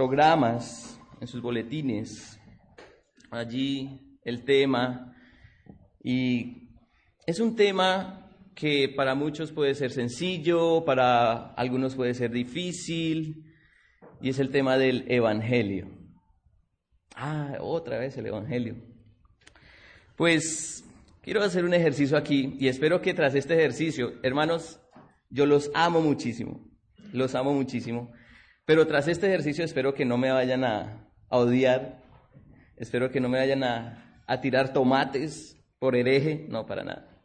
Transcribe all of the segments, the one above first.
programas, en sus boletines, allí el tema. Y es un tema que para muchos puede ser sencillo, para algunos puede ser difícil, y es el tema del Evangelio. Ah, otra vez el Evangelio. Pues quiero hacer un ejercicio aquí y espero que tras este ejercicio, hermanos, yo los amo muchísimo, los amo muchísimo, pero tras este ejercicio espero que no me vayan a, odiar, espero que no me vayan a, a tirar tomates por hereje, no, para nada.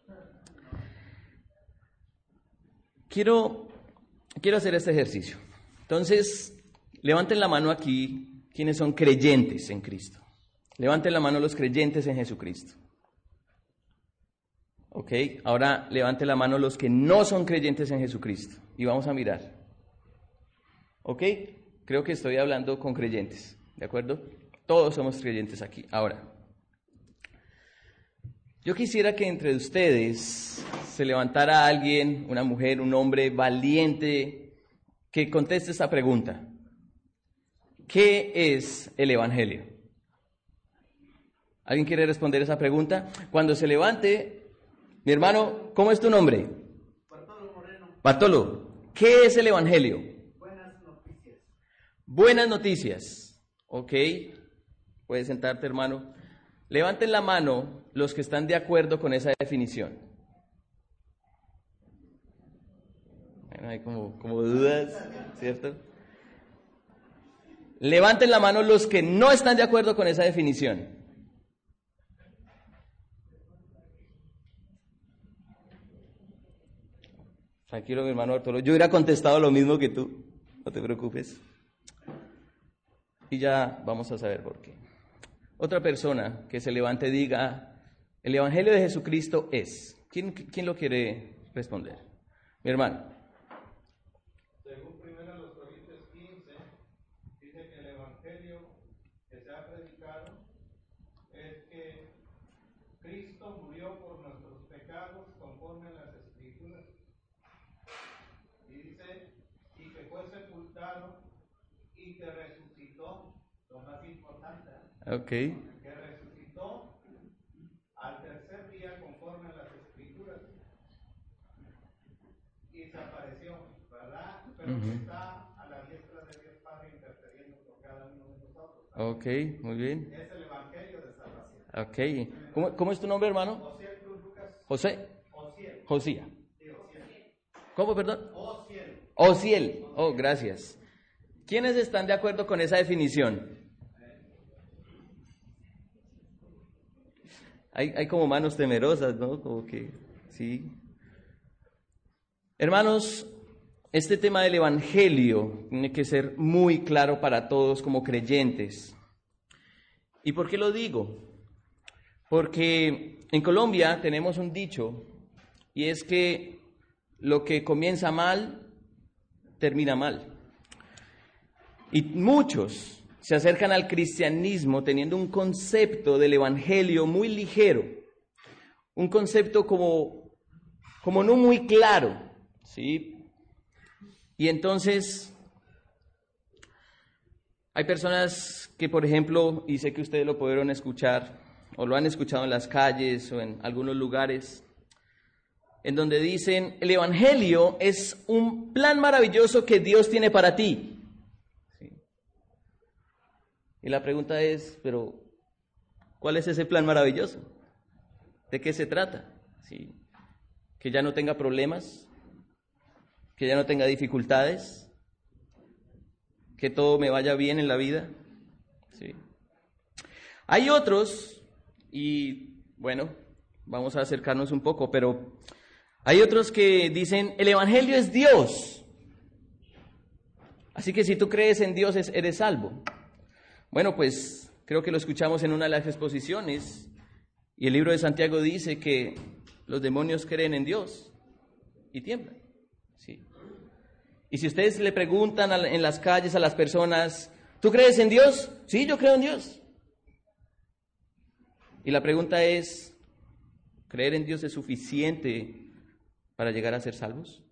Quiero, quiero hacer este ejercicio. Entonces, levanten la mano aquí quienes son creyentes en Cristo. Levanten la mano los creyentes en Jesucristo. ¿Ok? Ahora levante la mano los que no son creyentes en Jesucristo y vamos a mirar. ¿Ok? Creo que estoy hablando con creyentes, ¿de acuerdo? Todos somos creyentes aquí. Ahora, yo quisiera que entre ustedes se levantara alguien, una mujer, un hombre valiente, que conteste esta pregunta. ¿Qué es el Evangelio? ¿Alguien quiere responder esa pregunta? Cuando se levante, mi hermano, ¿cómo es tu nombre? Bartolo Moreno. Bartolo, ¿qué es el Evangelio? Buenas noticias. Ok. Puedes sentarte, hermano. Levanten la mano los que están de acuerdo con esa definición. hay como, como dudas, ¿cierto? Levanten la mano los que no están de acuerdo con esa definición. Tranquilo, mi hermano Arturo. Yo hubiera contestado lo mismo que tú. No te preocupes. Y ya vamos a saber por qué. Otra persona que se levante diga, el Evangelio de Jesucristo es. ¿Quién, quién lo quiere responder? Mi hermano. Ok. Que resucitó al tercer día conforme a las escrituras. Y se apareció, ¿verdad? Pero que está a la diestra de Dios Padre intercediendo por cada uno de nosotros. Ok, muy bien. Es el Evangelio de salvación. Ok. ¿Cómo, cómo es tu nombre, hermano? José Cruz Lucas. José. Ociel. Josía. ¿Cómo, perdón? Ociel. Ociel. Oh, gracias. ¿Quiénes están de acuerdo con esa definición? Hay, como manos temerosas, ¿no? Como que, sí. Hermanos, este tema del Evangelio tiene que ser muy claro para todos como creyentes. ¿Y por qué lo digo? Porque en Colombia tenemos un dicho y es que lo que comienza mal, termina mal. Y muchos se acercan al cristianismo teniendo un concepto del Evangelio muy ligero, un concepto como, como no muy claro, ¿sí? Y entonces hay personas que, por ejemplo, y sé que ustedes lo pudieron escuchar, o lo han escuchado en las calles o en algunos lugares, en donde dicen, el Evangelio es un plan maravilloso que Dios tiene para ti. Y la pregunta es, pero, ¿cuál es ese plan maravilloso? ¿De qué se trata? ¿Sí? ¿Que ya no tenga problemas? ¿Que ya no tenga dificultades? ¿Que todo me vaya bien en la vida? ¿Sí? Hay otros, y bueno, vamos a acercarnos un poco, pero hay otros que dicen, el Evangelio es Dios. Así que si tú crees en Dios, eres salvo. Bueno, pues creo que lo escuchamos en una de las exposiciones y el libro de Santiago dice que los demonios creen en Dios y tiemblan. Sí. Y si ustedes le preguntan en las calles a las personas, ¿tú crees en Dios? Sí, yo creo en Dios. Y la pregunta es, ¿creer en Dios es suficiente para llegar a ser salvos?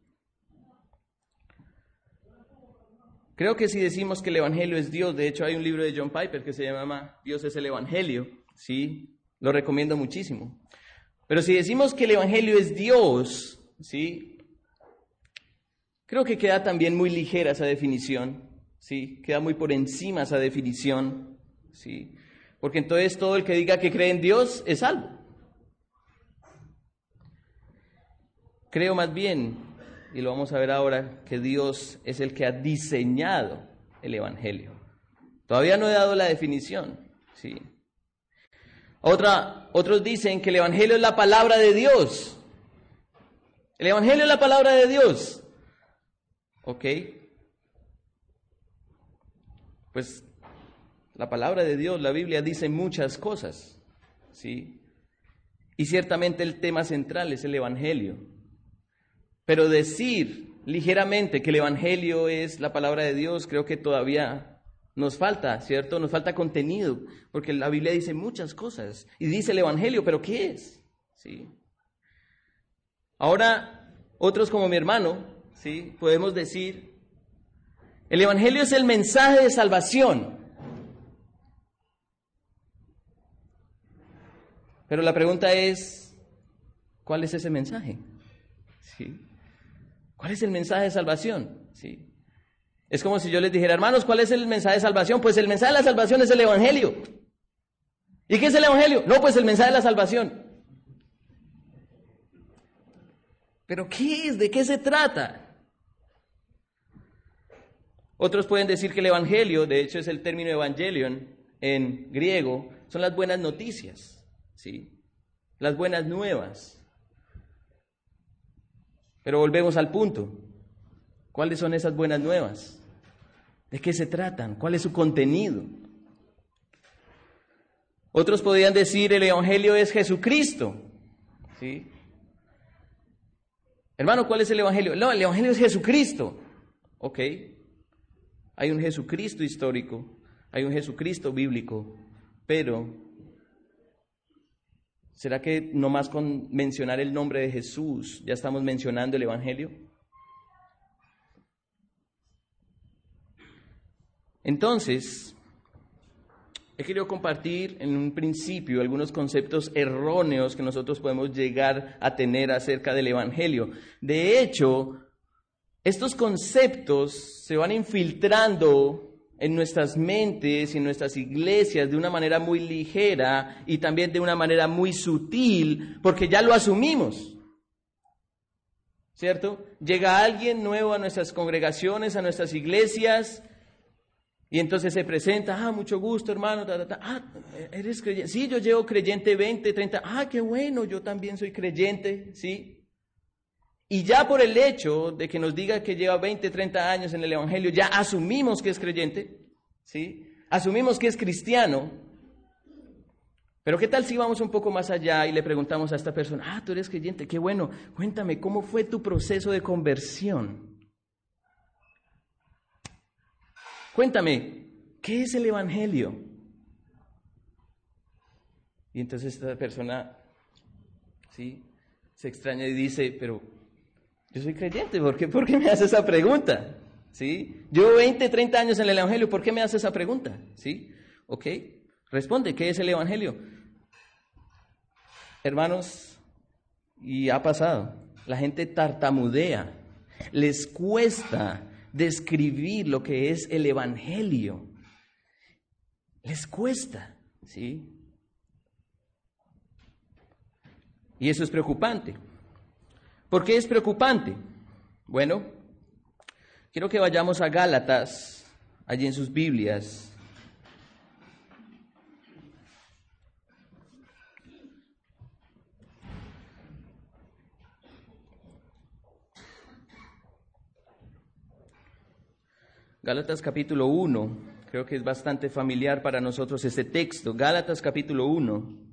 Creo que si decimos que el Evangelio es Dios, de hecho hay un libro de John Piper que se llama Dios es el Evangelio, ¿sí? Lo recomiendo muchísimo. Pero si decimos que el Evangelio es Dios, ¿sí? Creo que queda también muy ligera esa definición, ¿sí? Queda muy por encima esa definición, ¿sí? Porque entonces todo el que diga que cree en Dios es salvo. Creo más bien, y lo vamos a ver ahora, que Dios es el que ha diseñado el Evangelio. Todavía no he dado la definición, ¿sí? Otra, otros dicen que el Evangelio es la palabra de Dios. El Evangelio es la palabra de Dios. ¿Ok? Pues la palabra de Dios, la Biblia dice muchas cosas, ¿sí? Y ciertamente el tema central es el Evangelio. Pero decir ligeramente que el Evangelio es la palabra de Dios, creo que todavía nos falta, ¿cierto? Nos falta contenido, porque la Biblia dice muchas cosas. Y dice el Evangelio, pero ¿qué es? ¿Sí? Ahora, otros como mi hermano, ¿sí? Podemos decir, el Evangelio es el mensaje de salvación. Pero la pregunta es, ¿cuál es ese mensaje? ¿Sí? ¿Cuál es el mensaje de salvación? ¿Sí? Es como si yo les dijera, hermanos, ¿cuál es el mensaje de salvación? Pues el mensaje de la salvación es el Evangelio. ¿Y qué es el Evangelio? No, pues el mensaje de la salvación. Pero ¿qué es? ¿De qué se trata? Otros pueden decir que el Evangelio, de hecho es el término evangelion en griego, son las buenas noticias, ¿sí? Las buenas nuevas. Pero volvemos al punto. ¿Cuáles son esas buenas nuevas? ¿De qué se tratan? ¿Cuál es su contenido? Otros podrían decir el Evangelio es Jesucristo. ¿Sí? Hermano, ¿cuál es el Evangelio? No, el Evangelio es Jesucristo. Ok. Hay un Jesucristo histórico, hay un Jesucristo bíblico, pero ¿Será que no más con mencionar el nombre de Jesús ya estamos mencionando el Evangelio? Entonces, he querido compartir en un principio algunos conceptos erróneos que nosotros podemos llegar a tener acerca del Evangelio. De hecho, estos conceptos se van infiltrando en nuestras mentes y en nuestras iglesias de una manera muy ligera y también de una manera muy sutil, porque ya lo asumimos. ¿Cierto? Llega alguien nuevo a nuestras congregaciones, a nuestras iglesias, y entonces se presenta, ah, mucho gusto, hermano, ah, eres creyente, sí, yo llevo creyente 20, 30, ah, qué bueno, yo también soy creyente, sí. Y ya por el hecho de que nos diga que lleva 20, 30 años en el Evangelio, ya asumimos que es creyente, ¿sí? Asumimos que es cristiano. Pero ¿qué tal si vamos un poco más allá y le preguntamos a esta persona, ah, tú eres creyente, qué bueno, cuéntame, ¿cómo fue tu proceso de conversión? Cuéntame, ¿qué es el Evangelio? Y entonces esta persona, ¿sí? Se extraña y dice, pero yo soy creyente, ¿por qué, ¿por qué me hace esa pregunta? ¿Sí? Yo 20, 30 años en el Evangelio, ¿por qué me hace esa pregunta? ¿Sí? ¿Ok? Responde, ¿qué es el Evangelio? Hermanos, y ha pasado, la gente tartamudea, les cuesta describir lo que es el Evangelio. Les cuesta, ¿sí? Y eso es preocupante. ¿Por qué es preocupante? Bueno, quiero que vayamos a Gálatas, allí en sus Biblias. Gálatas capítulo 1, creo que es bastante familiar para nosotros este texto. Gálatas capítulo 1.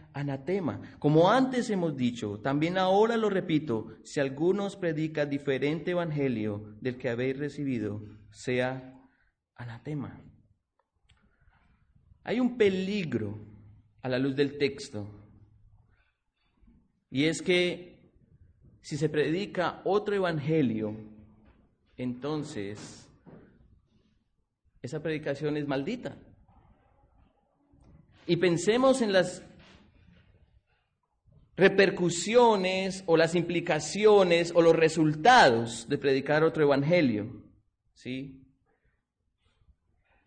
anatema. Como antes hemos dicho, también ahora lo repito, si alguno os predica diferente Evangelio del que habéis recibido, sea anatema. Hay un peligro a la luz del texto, y es que si se predica otro Evangelio, entonces esa predicación es maldita. Y pensemos en las repercusiones o las implicaciones o los resultados de predicar otro evangelio. ¿Sí?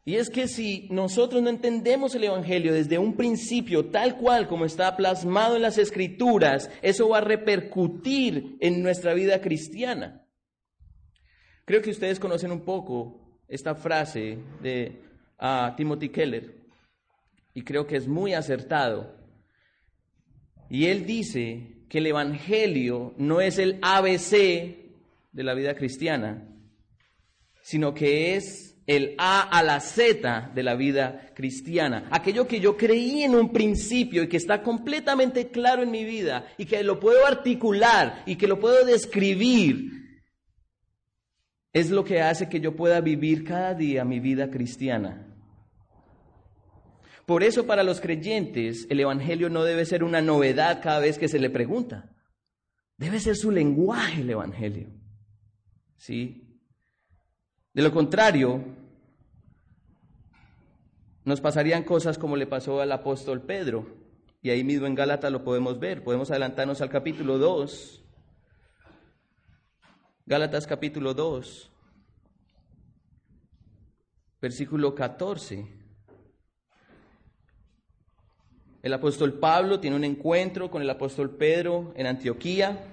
Y es que si nosotros no entendemos el Evangelio desde un principio tal cual como está plasmado en las Escrituras, eso va a repercutir en nuestra vida cristiana. Creo que ustedes conocen un poco esta frase de Timothy Keller y creo que es muy acertado. Y él dice que el Evangelio no es el ABC de la vida cristiana, sino que es el A a la Z de la vida cristiana. Aquello que yo creí en un principio y que está completamente claro en mi vida y que lo puedo articular y que lo puedo describir es lo que hace que yo pueda vivir cada día mi vida cristiana. Por eso para los creyentes el Evangelio no debe ser una novedad cada vez que se le pregunta. Debe ser su lenguaje el Evangelio. ¿Sí? De lo contrario, nos pasarían cosas como le pasó al apóstol Pedro. Y ahí mismo en Gálatas lo podemos ver. Podemos adelantarnos al capítulo 2 Gálatas capítulo 2, versículo 14. El apóstol Pablo tiene un encuentro con el apóstol Pedro en Antioquía.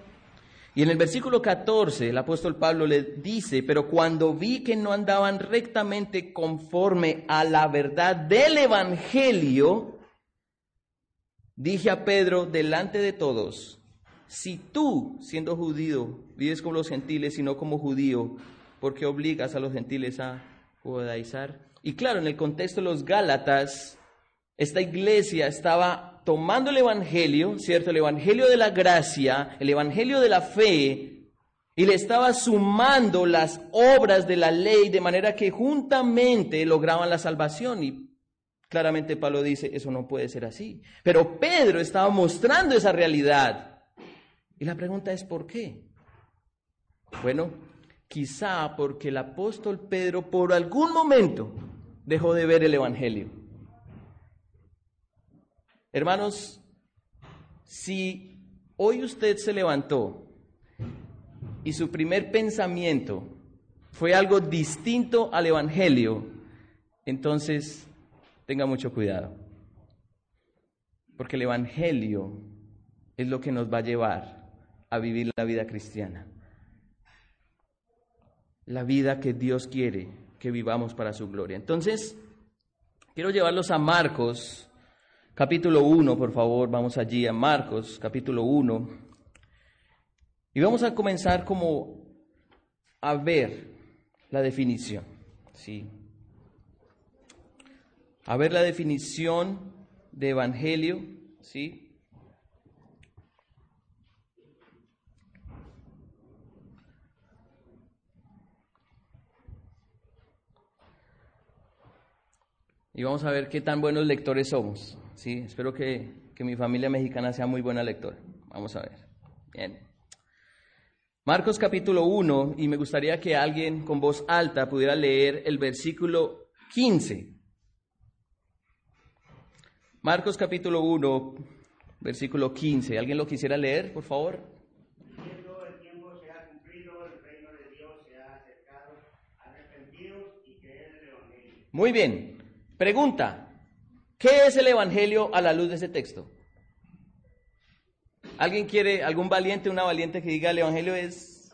Y en el versículo 14 el apóstol Pablo le dice, pero cuando vi que no andaban rectamente conforme a la verdad del Evangelio, dije a Pedro delante de todos, si tú, siendo judío, vives como los gentiles y no como judío, ¿por qué obligas a los gentiles a judaizar? Y claro, en el contexto de los Gálatas, esta iglesia estaba tomando el Evangelio, ¿cierto? El Evangelio de la gracia, el Evangelio de la fe, y le estaba sumando las obras de la ley de manera que juntamente lograban la salvación. Y claramente Pablo dice, eso no puede ser así. Pero Pedro estaba mostrando esa realidad. Y la pregunta es, ¿por qué? Bueno, quizá porque el apóstol Pedro por algún momento dejó de ver el Evangelio. Hermanos, si hoy usted se levantó y su primer pensamiento fue algo distinto al Evangelio, entonces tenga mucho cuidado. Porque el Evangelio es lo que nos va a llevar a vivir la vida cristiana. La vida que Dios quiere que vivamos para su gloria. Entonces, quiero llevarlos a Marcos, capítulo 1, por favor, vamos allí a Marcos, capítulo 1. Y vamos a comenzar como a ver la definición, ¿sí? A ver la definición de evangelio, ¿sí? y vamos a ver qué tan buenos lectores somos. ¿Sí? Espero que, mi familia mexicana sea muy buena lectora. Vamos a ver. Bien. Marcos capítulo 1, y me gustaría que alguien con voz alta pudiera leer el versículo 15. Marcos capítulo 1, versículo 15. ¿Alguien lo quisiera leer, por favor? Muy bien. Pregunta, ¿qué es el Evangelio a la luz de ese texto? ¿Alguien quiere, algún valiente, una valiente que diga el Evangelio es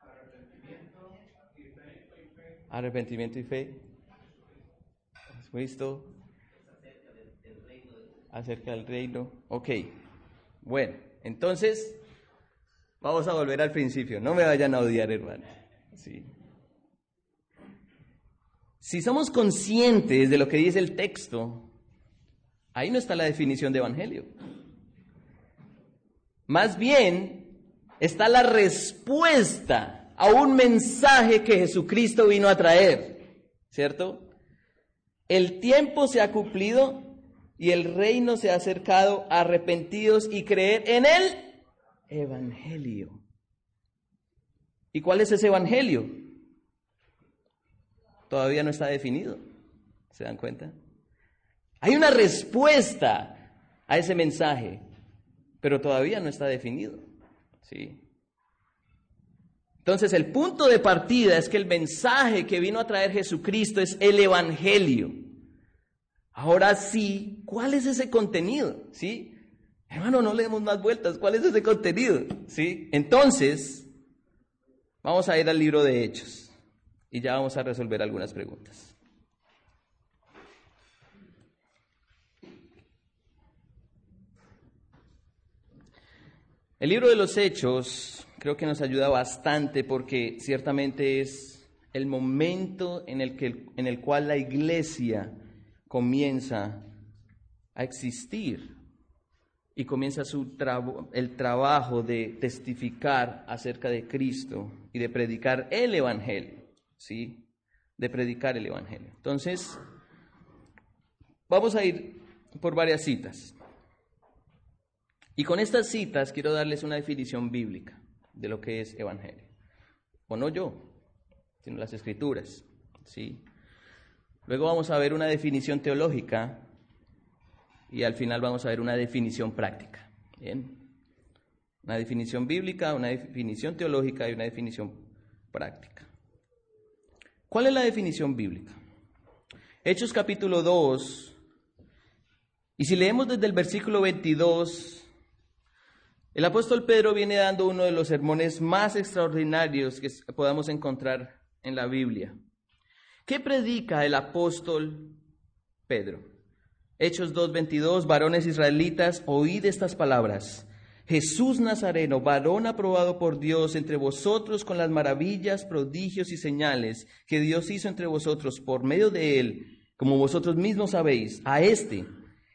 arrepentimiento y fe? Arrepentimiento y fe. ¿Has visto? acerca del reino. Ok, bueno, entonces vamos a volver al principio. No me vayan a odiar, hermano. Sí. Si somos conscientes de lo que dice el texto, ahí no está la definición de evangelio. Más bien está la respuesta a un mensaje que Jesucristo vino a traer, ¿cierto? El tiempo se ha cumplido y el reino se ha acercado, arrepentidos y creer en el Evangelio. ¿Y cuál es ese Evangelio? Todavía no está definido. ¿Se dan cuenta? Hay una respuesta a ese mensaje, pero todavía no está definido. ¿Sí? Entonces el punto de partida es que el mensaje que vino a traer Jesucristo es el Evangelio. Ahora sí, ¿cuál es ese contenido? ¿Sí? Hermano, no le demos más vueltas. ¿Cuál es ese contenido? ¿Sí? Entonces, vamos a ir al libro de Hechos y ya vamos a resolver algunas preguntas. El libro de los Hechos creo que nos ayuda bastante porque ciertamente es el momento en el, que, en el cual la iglesia comienza a existir y comienza su el trabajo de testificar acerca de Cristo y de predicar el Evangelio, ¿sí? De predicar el Evangelio. Entonces, vamos a ir por varias citas. Y con estas citas quiero darles una definición bíblica de lo que es evangelio. O no yo, sino las escrituras. ¿sí? Luego vamos a ver una definición teológica y al final vamos a ver una definición práctica. ¿bien? Una definición bíblica, una definición teológica y una definición práctica. ¿Cuál es la definición bíblica? Hechos capítulo 2, y si leemos desde el versículo 22 el apóstol Pedro viene dando uno de los sermones más extraordinarios que podamos encontrar en la Biblia. ¿Qué predica el apóstol Pedro? Hechos 2.22, varones israelitas, oíd estas palabras. Jesús Nazareno, varón aprobado por Dios entre vosotros con las maravillas, prodigios y señales que Dios hizo entre vosotros por medio de él, como vosotros mismos sabéis, a este,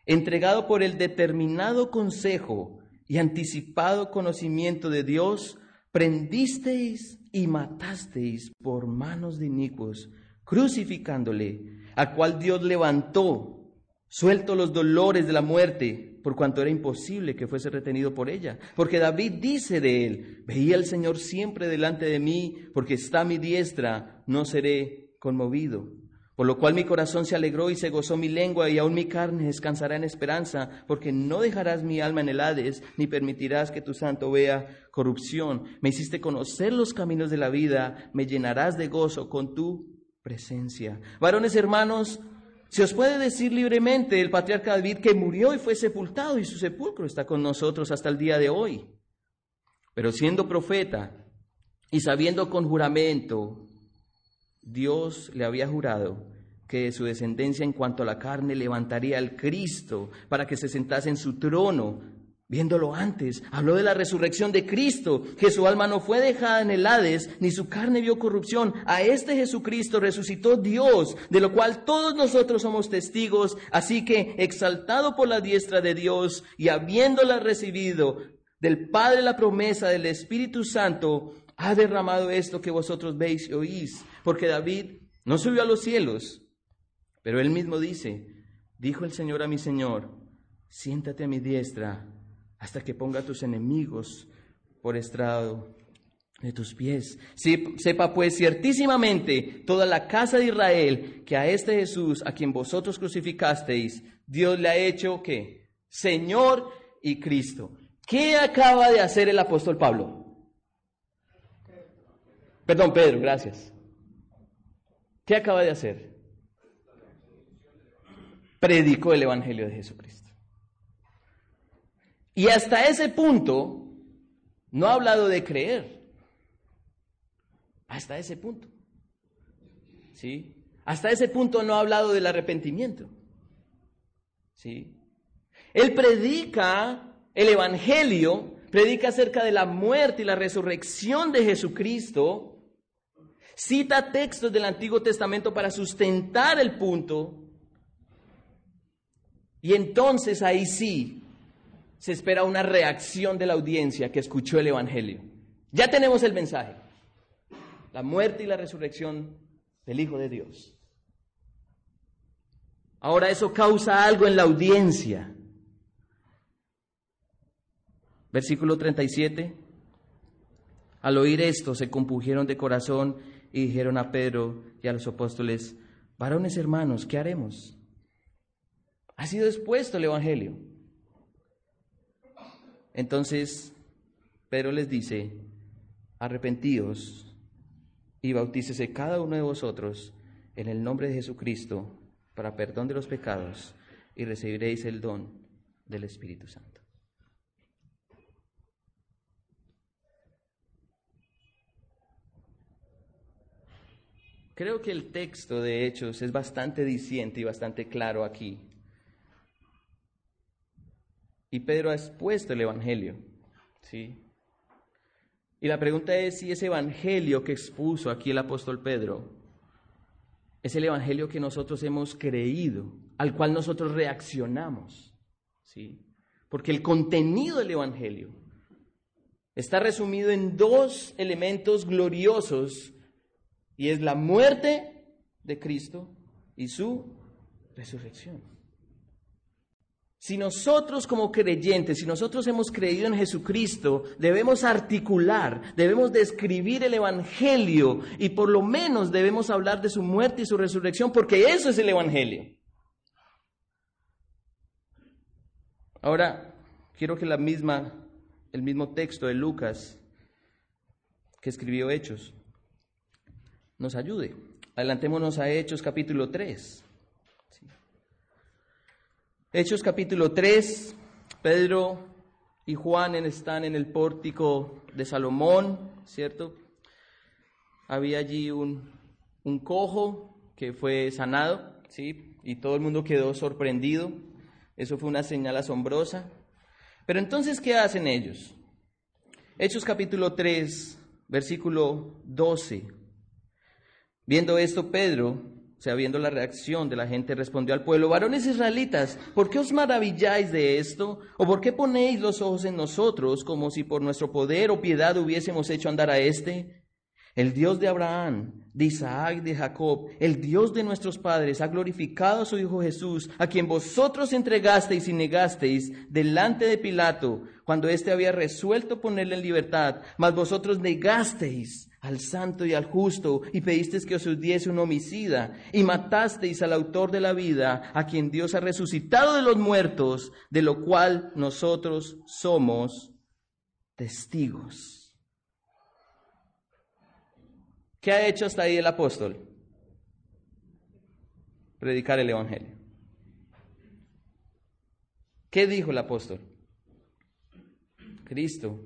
entregado por el determinado consejo, y anticipado conocimiento de Dios, prendisteis y matasteis por manos de inicuos, crucificándole, a cual Dios levantó, suelto los dolores de la muerte, por cuanto era imposible que fuese retenido por ella. Porque David dice de él, veía al Señor siempre delante de mí, porque está mi diestra, no seré conmovido. Por lo cual mi corazón se alegró y se gozó mi lengua y aún mi carne descansará en esperanza, porque no dejarás mi alma en el Hades, ni permitirás que tu santo vea corrupción. Me hiciste conocer los caminos de la vida, me llenarás de gozo con tu presencia. Varones hermanos, se os puede decir libremente el patriarca David que murió y fue sepultado y su sepulcro está con nosotros hasta el día de hoy. Pero siendo profeta y sabiendo con juramento Dios le había jurado que su descendencia en cuanto a la carne levantaría al Cristo para que se sentase en su trono. Viéndolo antes, habló de la resurrección de Cristo, que su alma no fue dejada en el Hades, ni su carne vio corrupción. A este Jesucristo resucitó Dios, de lo cual todos nosotros somos testigos. Así que, exaltado por la diestra de Dios y habiéndola recibido del Padre la promesa del Espíritu Santo, ha derramado esto que vosotros veis y oís. Porque David no subió a los cielos, pero él mismo dice, dijo el Señor a mi Señor, siéntate a mi diestra hasta que ponga a tus enemigos por estrado de tus pies. sepa pues ciertísimamente toda la casa de Israel que a este Jesús, a quien vosotros crucificasteis, Dios le ha hecho que Señor y Cristo. ¿Qué acaba de hacer el apóstol Pablo? Perdón, Pedro, gracias. ¿Qué acaba de hacer? Predicó el Evangelio de Jesucristo. Y hasta ese punto no ha hablado de creer. Hasta ese punto. ¿Sí? Hasta ese punto no ha hablado del arrepentimiento. ¿Sí? Él predica el Evangelio, predica acerca de la muerte y la resurrección de Jesucristo, cita textos del Antiguo Testamento para sustentar el punto, y entonces ahí sí se espera una reacción de la audiencia que escuchó el Evangelio. Ya tenemos el mensaje, la muerte y la resurrección del Hijo de Dios. Ahora eso causa algo en la audiencia. Versículo 37. Al oír esto se compugieron de corazón y dijeron a Pedro y a los apóstoles, varones hermanos, ¿qué haremos? Ha sido expuesto el Evangelio. Entonces Pedro les dice, arrepentíos y bautícese cada uno de vosotros en el nombre de Jesucristo para perdón de los pecados y recibiréis el don del Espíritu Santo. Creo que el texto de Hechos es bastante diciente y bastante claro aquí. Y Pedro ha expuesto el Evangelio. ¿sí? Y la pregunta es si ese Evangelio que expuso aquí el apóstol Pedro es el Evangelio que nosotros hemos creído, al cual nosotros reaccionamos. ¿sí? Porque el contenido del Evangelio está resumido en dos elementos gloriosos, y es la muerte de Cristo y su resurrección. Si nosotros como creyentes, si nosotros hemos creído en Jesucristo, debemos articular, debemos describir el Evangelio y por lo menos debemos hablar de su muerte y su resurrección, porque eso es el Evangelio. Ahora, quiero que la misma, el mismo texto de Lucas que escribió Hechos nos ayude. Adelantémonos a Hechos capítulo 3. Hechos capítulo 3, Pedro y Juan están en el pórtico de Salomón, ¿cierto? Había allí un, un cojo que fue sanado, ¿sí? Y todo el mundo quedó sorprendido. Eso fue una señal asombrosa. Pero entonces, ¿qué hacen ellos? Hechos capítulo 3, versículo 12. Viendo esto, Pedro sea, viendo la reacción de la gente, respondió al pueblo, varones israelitas, ¿por qué os maravilláis de esto? ¿O por qué ponéis los ojos en nosotros como si por nuestro poder o piedad hubiésemos hecho andar a éste? El Dios de Abraham, de Isaac, de Jacob, el Dios de nuestros padres, ha glorificado a su Hijo Jesús, a quien vosotros entregasteis y negasteis delante de Pilato, cuando éste había resuelto ponerle en libertad, mas vosotros negasteis al santo y al justo, y pedisteis que os diese un homicida, y matasteis al autor de la vida, a quien Dios ha resucitado de los muertos, de lo cual nosotros somos testigos. ¿Qué ha hecho hasta ahí el apóstol? Predicar el Evangelio. ¿Qué dijo el apóstol? Cristo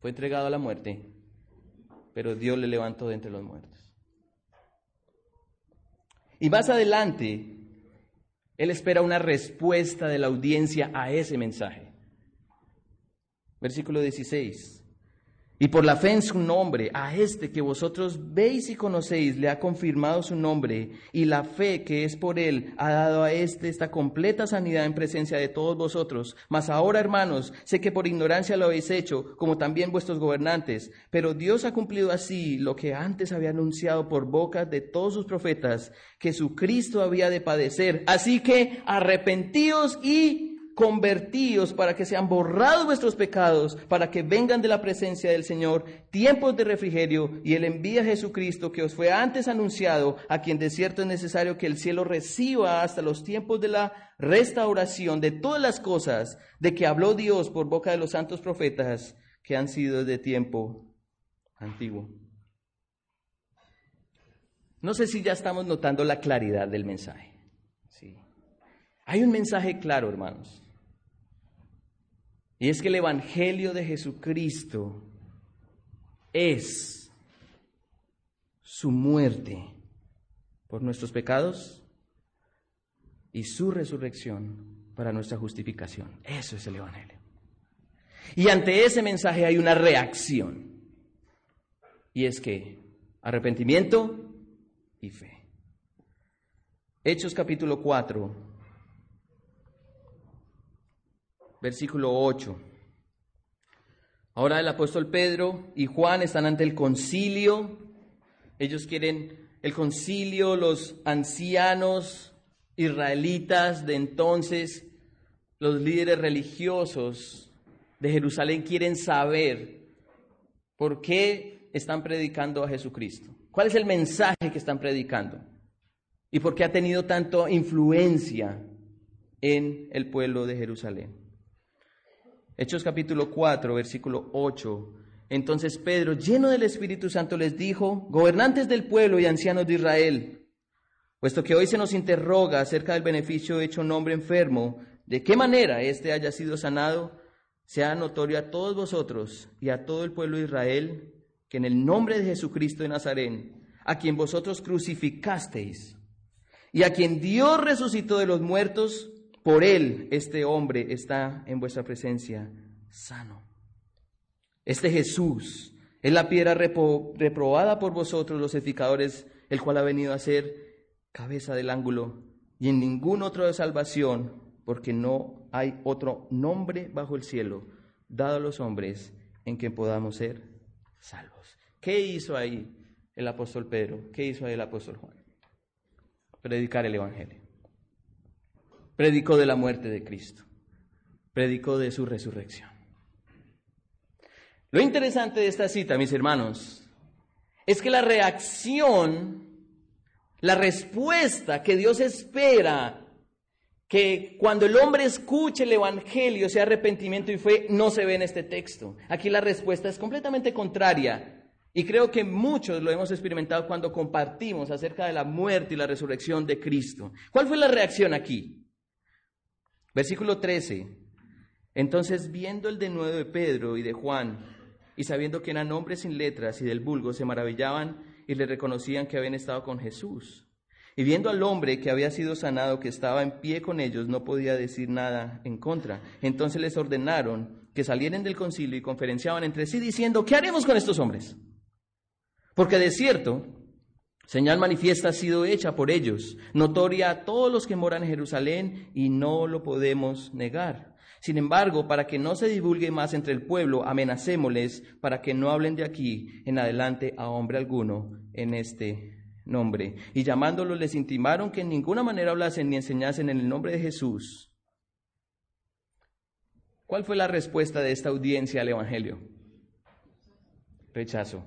fue entregado a la muerte pero Dios le levantó de entre los muertos. Y más adelante, Él espera una respuesta de la audiencia a ese mensaje. Versículo 16. Y por la fe en su nombre, a este que vosotros veis y conocéis, le ha confirmado su nombre, y la fe que es por él ha dado a este esta completa sanidad en presencia de todos vosotros. Mas ahora, hermanos, sé que por ignorancia lo habéis hecho, como también vuestros gobernantes, pero Dios ha cumplido así lo que antes había anunciado por boca de todos sus profetas, que su Cristo había de padecer. Así que arrepentíos y convertíos para que sean borrados vuestros pecados, para que vengan de la presencia del Señor tiempos de refrigerio y Él envía a Jesucristo que os fue antes anunciado, a quien de cierto es necesario que el cielo reciba hasta los tiempos de la restauración de todas las cosas de que habló Dios por boca de los santos profetas que han sido de tiempo antiguo. No sé si ya estamos notando la claridad del mensaje. Sí. Hay un mensaje claro, hermanos. Y es que el Evangelio de Jesucristo es su muerte por nuestros pecados y su resurrección para nuestra justificación. Eso es el Evangelio. Y ante ese mensaje hay una reacción. Y es que arrepentimiento y fe. Hechos capítulo 4, versículo 8. Ahora el apóstol Pedro y Juan están ante el concilio. Ellos quieren el concilio, los ancianos israelitas de entonces, los líderes religiosos de Jerusalén quieren saber por qué están predicando a Jesucristo. ¿Cuál es el mensaje que están predicando? ¿Y por qué ha tenido tanta influencia en el pueblo de Jerusalén? Hechos capítulo 4, versículo 8. Entonces Pedro, lleno del Espíritu Santo, les dijo, gobernantes del pueblo y ancianos de Israel, puesto que hoy se nos interroga acerca del beneficio hecho a un hombre enfermo, de qué manera éste haya sido sanado, sea notorio a todos vosotros y a todo el pueblo de Israel, que en el nombre de Jesucristo de Nazaret, a quien vosotros crucificasteis, y a quien Dios resucitó de los muertos, por él este hombre está en vuestra presencia sano. Este Jesús es la piedra reprobada por vosotros los edificadores, el cual ha venido a ser cabeza del ángulo, y en ningún otro de salvación, porque no hay otro nombre bajo el cielo dado a los hombres en que podamos ser salvos. ¿Qué hizo ahí el apóstol Pedro? ¿Qué hizo ahí el apóstol Juan? Predicar el Evangelio. Predicó de la muerte de Cristo. Predicó de su resurrección. Lo interesante de esta cita, mis hermanos, es que la reacción, la respuesta que Dios espera que cuando el hombre escuche el Evangelio, sea arrepentimiento y fe, no se ve en este texto. Aquí la respuesta es completamente contraria. Y creo que muchos lo hemos experimentado cuando compartimos acerca de la muerte y la resurrección de Cristo. ¿Cuál fue la reacción aquí? Versículo 13. Entonces, viendo el denuedo de Pedro y de Juan, y sabiendo que eran hombres sin letras y del vulgo, se maravillaban y le reconocían que habían estado con Jesús. Y viendo al hombre que había sido sanado, que estaba en pie con ellos, no podía decir nada en contra. Entonces les ordenaron que salieran del concilio y conferenciaban entre sí diciendo, ¿qué haremos con estos hombres? Porque de cierto, señal manifiesta ha sido hecha por ellos, notoria a todos los que moran en Jerusalén, y no lo podemos negar. Sin embargo, para que no se divulgue más entre el pueblo, amenacémosles para que no hablen de aquí en adelante a hombre alguno en este nombre. Y llamándolos les intimaron que en ninguna manera hablasen ni enseñasen en el nombre de Jesús. ¿Cuál fue la respuesta de esta audiencia al Evangelio? Rechazo.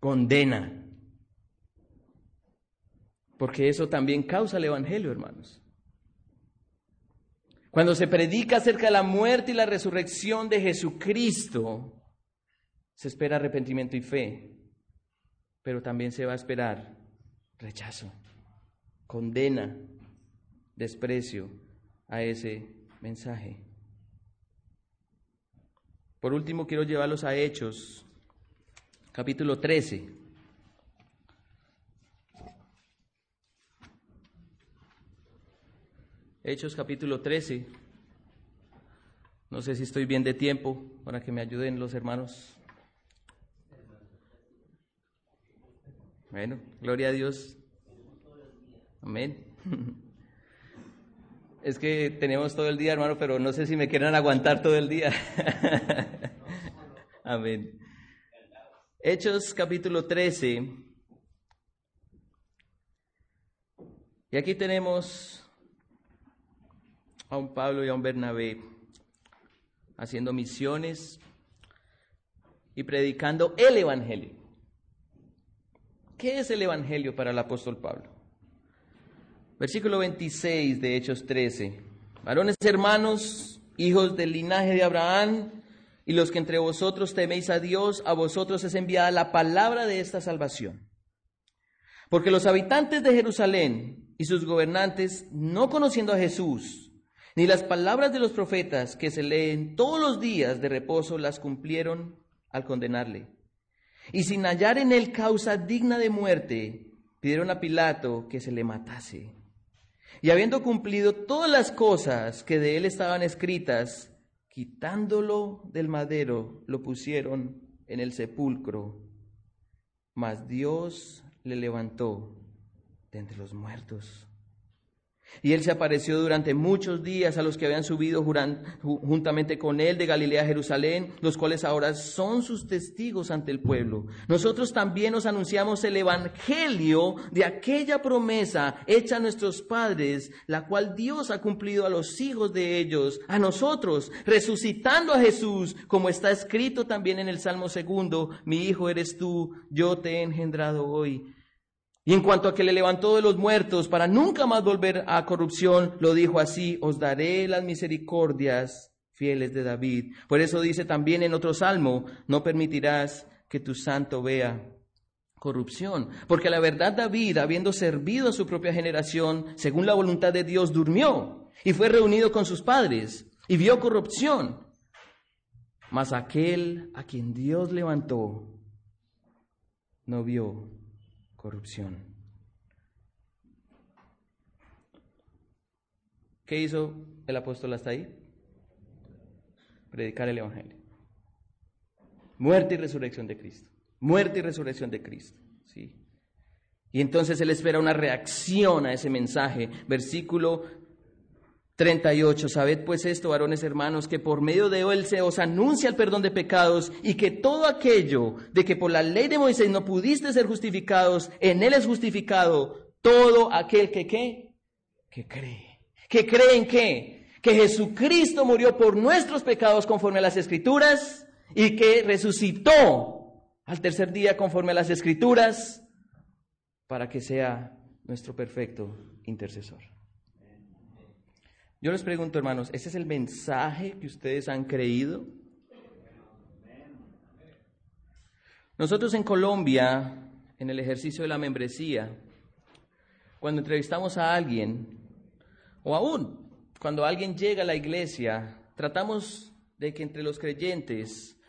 Condena. Porque eso también causa el Evangelio, hermanos. Cuando se predica acerca de la muerte y la resurrección de Jesucristo, se espera arrepentimiento y fe pero también se va a esperar rechazo, condena, desprecio a ese mensaje. Por último, quiero llevarlos a Hechos, capítulo 13. Hechos capítulo 13. No sé si estoy bien de tiempo para que me ayuden los hermanos. Bueno, gloria a Dios. Amén. Es que tenemos todo el día, hermano, pero no sé si me quieren aguantar todo el día. Amén. Hechos capítulo 13. Y aquí tenemos a un Pablo y a un Bernabé haciendo misiones y predicando el Evangelio. ¿Qué es el Evangelio para el apóstol Pablo? Versículo 26 de Hechos 13. Varones hermanos, hijos del linaje de Abraham, y los que entre vosotros teméis a Dios, a vosotros es enviada la palabra de esta salvación. Porque los habitantes de Jerusalén y sus gobernantes, no conociendo a Jesús, ni las palabras de los profetas que se leen todos los días de reposo, las cumplieron al condenarle y sin hallar en él causa digna de muerte, pidieron a Pilato que se le matase. Y habiendo cumplido todas las cosas que de él estaban escritas, quitándolo del madero, lo pusieron en el sepulcro. Mas Dios le levantó de entre los muertos. Y él se apareció durante muchos días a los que habían subido juntamente con él de Galilea a Jerusalén, los cuales ahora son sus testigos ante el pueblo. Nosotros también nos anunciamos el evangelio de aquella promesa hecha a nuestros padres, la cual Dios ha cumplido a los hijos de ellos, a nosotros, resucitando a Jesús, como está escrito también en el Salmo segundo, mi hijo eres tú, yo te he engendrado hoy. Y en cuanto a que le levantó de los muertos para nunca más volver a corrupción, lo dijo así, os daré las misericordias fieles de David. Por eso dice también en otro salmo, no permitirás que tu santo vea corrupción. Porque la verdad David, habiendo servido a su propia generación, según la voluntad de Dios, durmió y fue reunido con sus padres y vio corrupción. Mas aquel a quien Dios levantó no vio corrupción. ¿Qué hizo el apóstol hasta ahí? Predicar el Evangelio. Muerte y resurrección de Cristo. Muerte y resurrección de Cristo. ¿sí? Y entonces él espera una reacción a ese mensaje. Versículo 38. Sabed pues esto, varones hermanos, que por medio de él se os anuncia el perdón de pecados y que todo aquello de que por la ley de Moisés no pudiste ser justificados, en él es justificado todo aquel que qué? Que cree. ¿Que cree en qué? Que Jesucristo murió por nuestros pecados conforme a las escrituras y que resucitó al tercer día conforme a las escrituras para que sea nuestro perfecto intercesor. Yo les pregunto, hermanos, ¿ese es el mensaje que ustedes han creído? Nosotros en Colombia, en el ejercicio de la membresía, cuando entrevistamos a alguien, o aún cuando alguien llega a la iglesia, tratamos de que entre los creyentes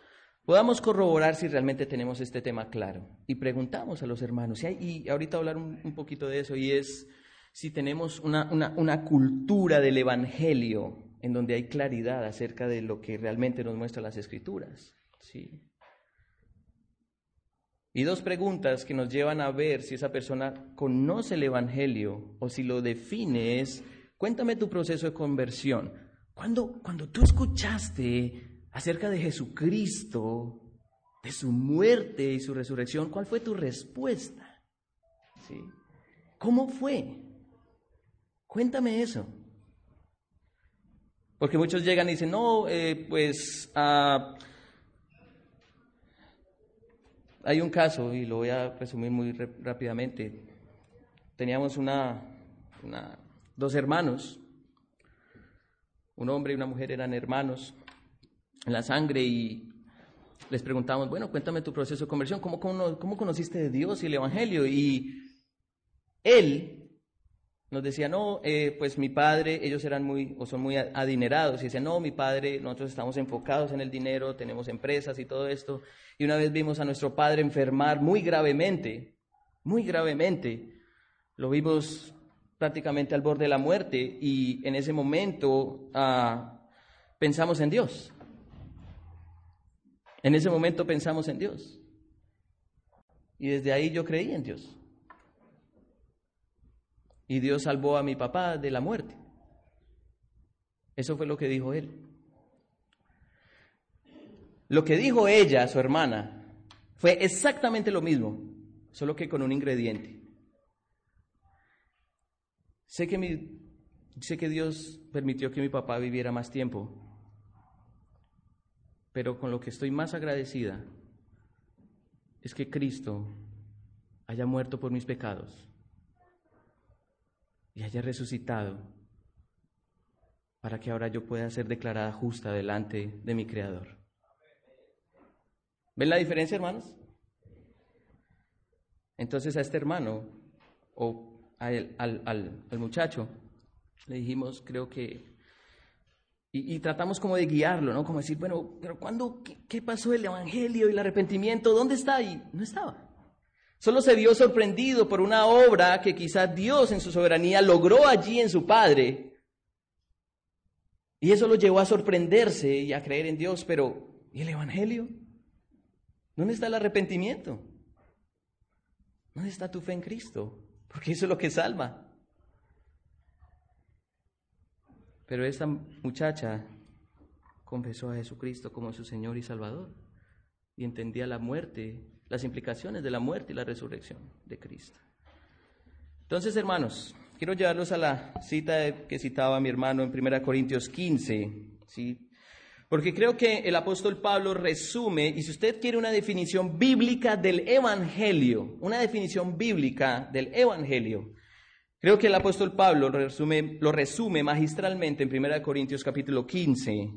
podamos corroborar si realmente tenemos este tema claro. Y preguntamos a los hermanos, y, ahorita hablar un poquito de eso, y es, si tenemos una, cultura del Evangelio en donde hay claridad acerca de lo que realmente nos muestran las Escrituras. ¿sí? Y dos preguntas que nos llevan a ver si esa persona conoce el Evangelio o si lo define es, cuéntame tu proceso de conversión. Cuando, cuando tú escuchaste acerca de Jesucristo, de su muerte y su resurrección, ¿cuál fue tu respuesta? ¿Sí? ¿Cómo fue? Cuéntame eso. Porque muchos llegan y dicen, no, eh, pues ah, hay un caso, y lo voy a resumir muy rápidamente. Teníamos una, dos hermanos, un hombre y una mujer eran hermanos en la sangre y les preguntamos, bueno, cuéntame tu proceso de conversión, ¿cómo, cómo, cómo conociste de Dios y el Evangelio? Y él nos decía, no, eh, pues mi padre, ellos eran muy, o son muy adinerados, y decían, no, mi padre, nosotros estamos enfocados en el dinero, tenemos empresas y todo esto, y una vez vimos a nuestro padre enfermar muy gravemente, muy gravemente, lo vimos prácticamente al borde de la muerte, y en ese momento ah, pensamos en Dios. En ese momento pensamos en Dios. Y desde ahí yo creí en Dios y Dios salvó a mi papá de la muerte. Eso fue lo que dijo él. Lo que dijo ella, su hermana, fue exactamente lo mismo, solo que con un ingrediente. Sé que, mi, sé que Dios permitió que mi papá viviera más tiempo, pero con lo que estoy más agradecida es que Cristo haya muerto por mis pecados y haya resucitado para que ahora yo pueda ser declarada justa delante de mi Creador. ¿Ven la diferencia, hermanos? Entonces a este hermano o al, al, muchacho le dijimos, creo que, y, tratamos como de guiarlo, ¿no? Como decir, bueno, pero ¿cuándo, qué pasó el Evangelio y el arrepentimiento? ¿Dónde está? Y no estaba. Solo se vio sorprendido por una obra que quizás Dios en su soberanía logró allí en su Padre. Y eso lo llevó a sorprenderse y a creer en Dios. Pero, ¿y el Evangelio? ¿Dónde está el arrepentimiento? ¿Dónde está tu fe en Cristo? Porque eso es lo que salva. Pero esta muchacha confesó a Jesucristo como su Señor y Salvador y entendía la muerte, las implicaciones de la muerte y la resurrección de Cristo. Entonces, hermanos, quiero llevarlos a la cita que citaba mi hermano en 1 Corintios 15, ¿sí? Porque creo que el apóstol Pablo resume, y si usted quiere una definición bíblica del Evangelio, una definición bíblica del Evangelio, creo que el apóstol Pablo lo resume, lo resume magistralmente en 1 Corintios capítulo 15,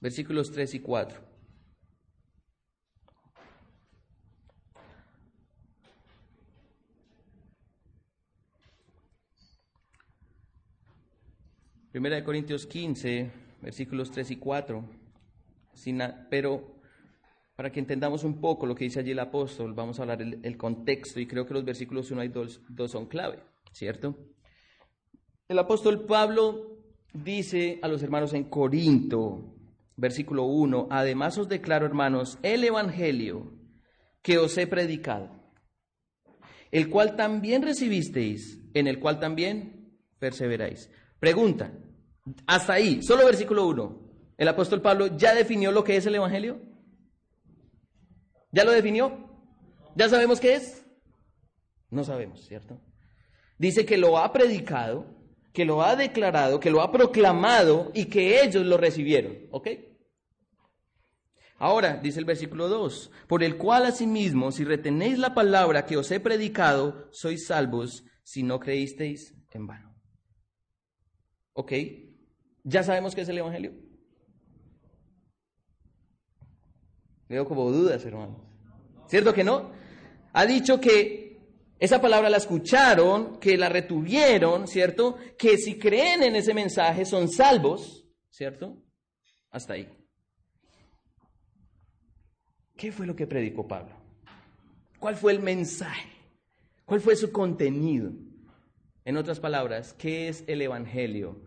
versículos 3 y 4. Primera de Corintios 15, versículos 3 y 4. pero para que entendamos un poco lo que dice allí el apóstol, vamos a hablar el, contexto y creo que los versículos 1 y 2 son clave, ¿cierto? El apóstol Pablo dice a los hermanos en Corinto, versículo 1, además os declaro, hermanos, el Evangelio que os he predicado, el cual también recibisteis, en el cual también perseveráis. Pregunta, hasta ahí, solo versículo 1. ¿El apóstol Pablo ya definió lo que es el Evangelio? ¿Ya lo definió? ¿Ya sabemos qué es? No sabemos, ¿cierto? Dice que lo ha predicado, que lo ha declarado, que lo ha proclamado y que ellos lo recibieron. ¿Ok? Ahora, dice el versículo 2, por el cual asimismo, si retenéis la palabra que os he predicado, sois salvos si no creísteis en vano. ¿Ok? ¿Ya sabemos qué es el Evangelio? Veo como dudas, hermanos. ¿Cierto que no? Ha dicho que esa palabra la escucharon, que la retuvieron, ¿cierto? Que si creen en ese mensaje son salvos, ¿cierto? Hasta ahí. ¿Qué fue lo que predicó Pablo? ¿Cuál fue el mensaje? ¿Cuál fue su contenido? En otras palabras, ¿qué es el Evangelio?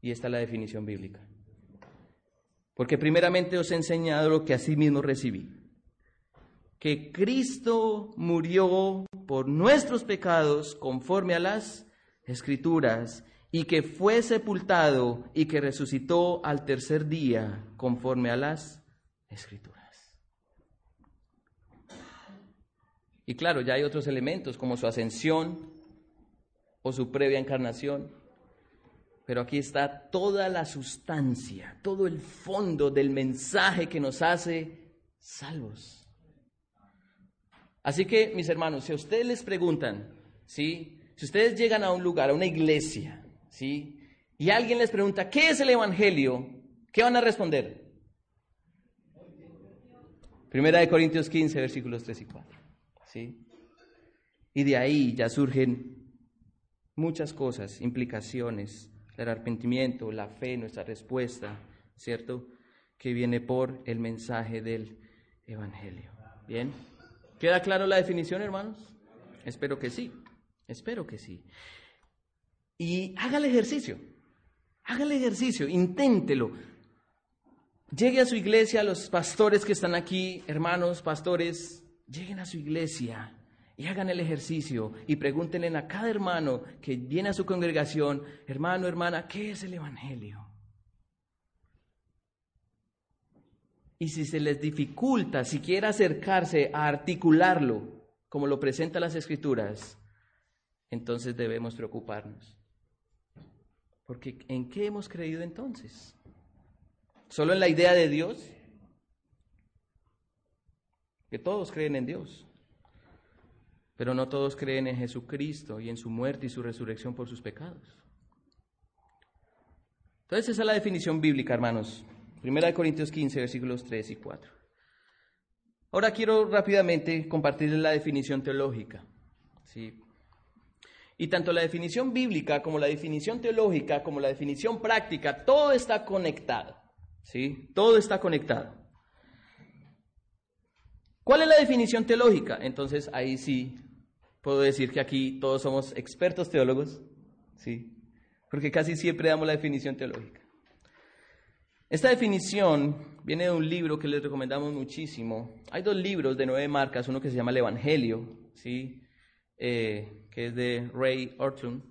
Y esta es la definición bíblica. Porque primeramente os he enseñado lo que así mismo recibí que Cristo murió por nuestros pecados conforme a las escrituras y que fue sepultado y que resucitó al tercer día conforme a las escrituras. Y claro, ya hay otros elementos como su ascensión o su previa encarnación, pero aquí está toda la sustancia, todo el fondo del mensaje que nos hace salvos. Así que, mis hermanos, si a ustedes les preguntan, ¿sí? Si ustedes llegan a un lugar, a una iglesia, ¿sí? Y alguien les pregunta, ¿qué es el Evangelio? ¿Qué van a responder? Primera de Corintios 15, versículos 3 y 4, ¿sí? Y de ahí ya surgen muchas cosas, implicaciones, el arrepentimiento, la fe, nuestra respuesta, ¿cierto? Que viene por el mensaje del Evangelio. ¿Bien? ¿Queda claro la definición, hermanos? Espero que sí. Espero que sí. Y haga el ejercicio. Haga el ejercicio, inténtelo. Llegue a su iglesia, los pastores que están aquí, hermanos, pastores, lleguen a su iglesia y hagan el ejercicio y pregúntenle a cada hermano que viene a su congregación, hermano, hermana, ¿qué es el Evangelio? Y si se les dificulta siquiera acercarse a articularlo, como lo presentan las escrituras, entonces debemos preocuparnos. Porque ¿en qué hemos creído entonces? ¿Solo en la idea de Dios? Que todos creen en Dios, pero no todos creen en Jesucristo y en su muerte y su resurrección por sus pecados. Entonces esa es la definición bíblica, hermanos. Primera de Corintios 15, versículos 3 y 4. Ahora quiero rápidamente compartirles la definición teológica. ¿sí? Y tanto la definición bíblica como la definición teológica como la definición práctica, todo está conectado. ¿sí? Todo está conectado. ¿Cuál es la definición teológica? Entonces ahí sí puedo decir que aquí todos somos expertos teólogos, ¿sí? Porque casi siempre damos la definición teológica. Esta definición viene de un libro que les recomendamos muchísimo. Hay dos libros de nueve marcas, uno que se llama El Evangelio, ¿sí? Eh, que es de Ray Ortlund,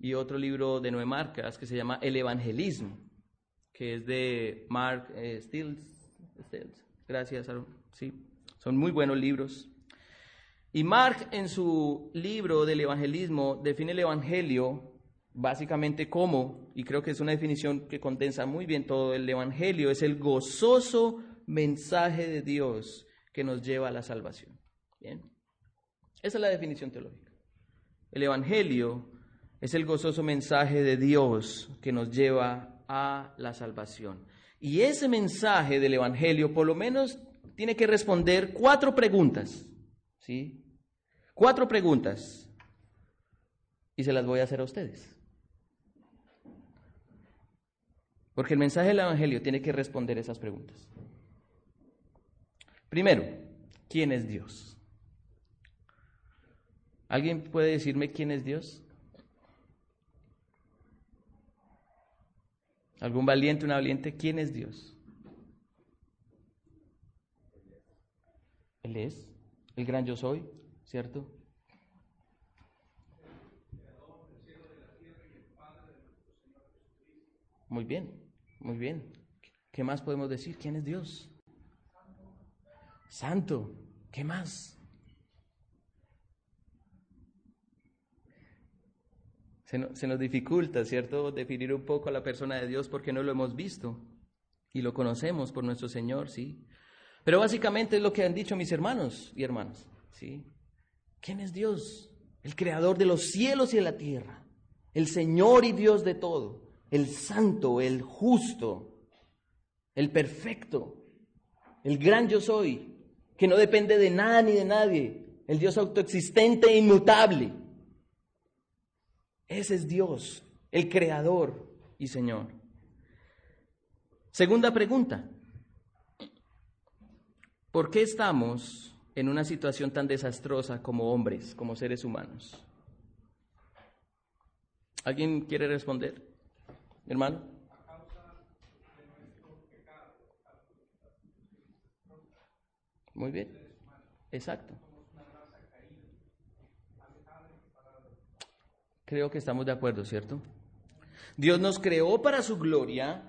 y otro libro de nueve marcas que se llama El Evangelismo, que es de Mark eh, Stills. Gracias, Aaron. Sí, son muy buenos libros. Y Mark en su libro del evangelismo define el evangelio básicamente como, y creo que es una definición que condensa muy bien todo, el evangelio es el gozoso mensaje de Dios que nos lleva a la salvación. Bien, esa es la definición teológica. El evangelio es el gozoso mensaje de Dios que nos lleva a la salvación. Y ese mensaje del evangelio por lo menos tiene que responder cuatro preguntas. ¿Sí? Cuatro preguntas. Y se las voy a hacer a ustedes. Porque el mensaje del Evangelio tiene que responder esas preguntas. Primero, ¿quién es Dios? ¿Alguien puede decirme quién es Dios? ¿Algún valiente, una valiente? ¿Quién es Dios? Él es el gran yo soy, ¿cierto? Muy bien, muy bien. ¿Qué más podemos decir? ¿Quién es Dios? Santo. ¿Qué más? Se, se, nos dificulta, ¿cierto?, definir un poco a la persona de Dios porque no lo hemos visto y lo conocemos por nuestro Señor, ¿sí? Pero básicamente es lo que han dicho mis hermanos y hermanas. ¿sí? ¿Quién es Dios? El creador de los cielos y de la tierra. El Señor y Dios de todo. El santo, el justo, el perfecto. El gran yo soy, que no depende de nada ni de nadie. El Dios autoexistente e inmutable. Ese es Dios, el creador y Señor. Segunda pregunta. ¿Por qué estamos en una situación tan desastrosa como hombres, como seres humanos? ¿Alguien quiere responder? Hermano. Muy bien. Exacto. Creo que estamos de acuerdo, ¿cierto? Dios nos creó para su gloria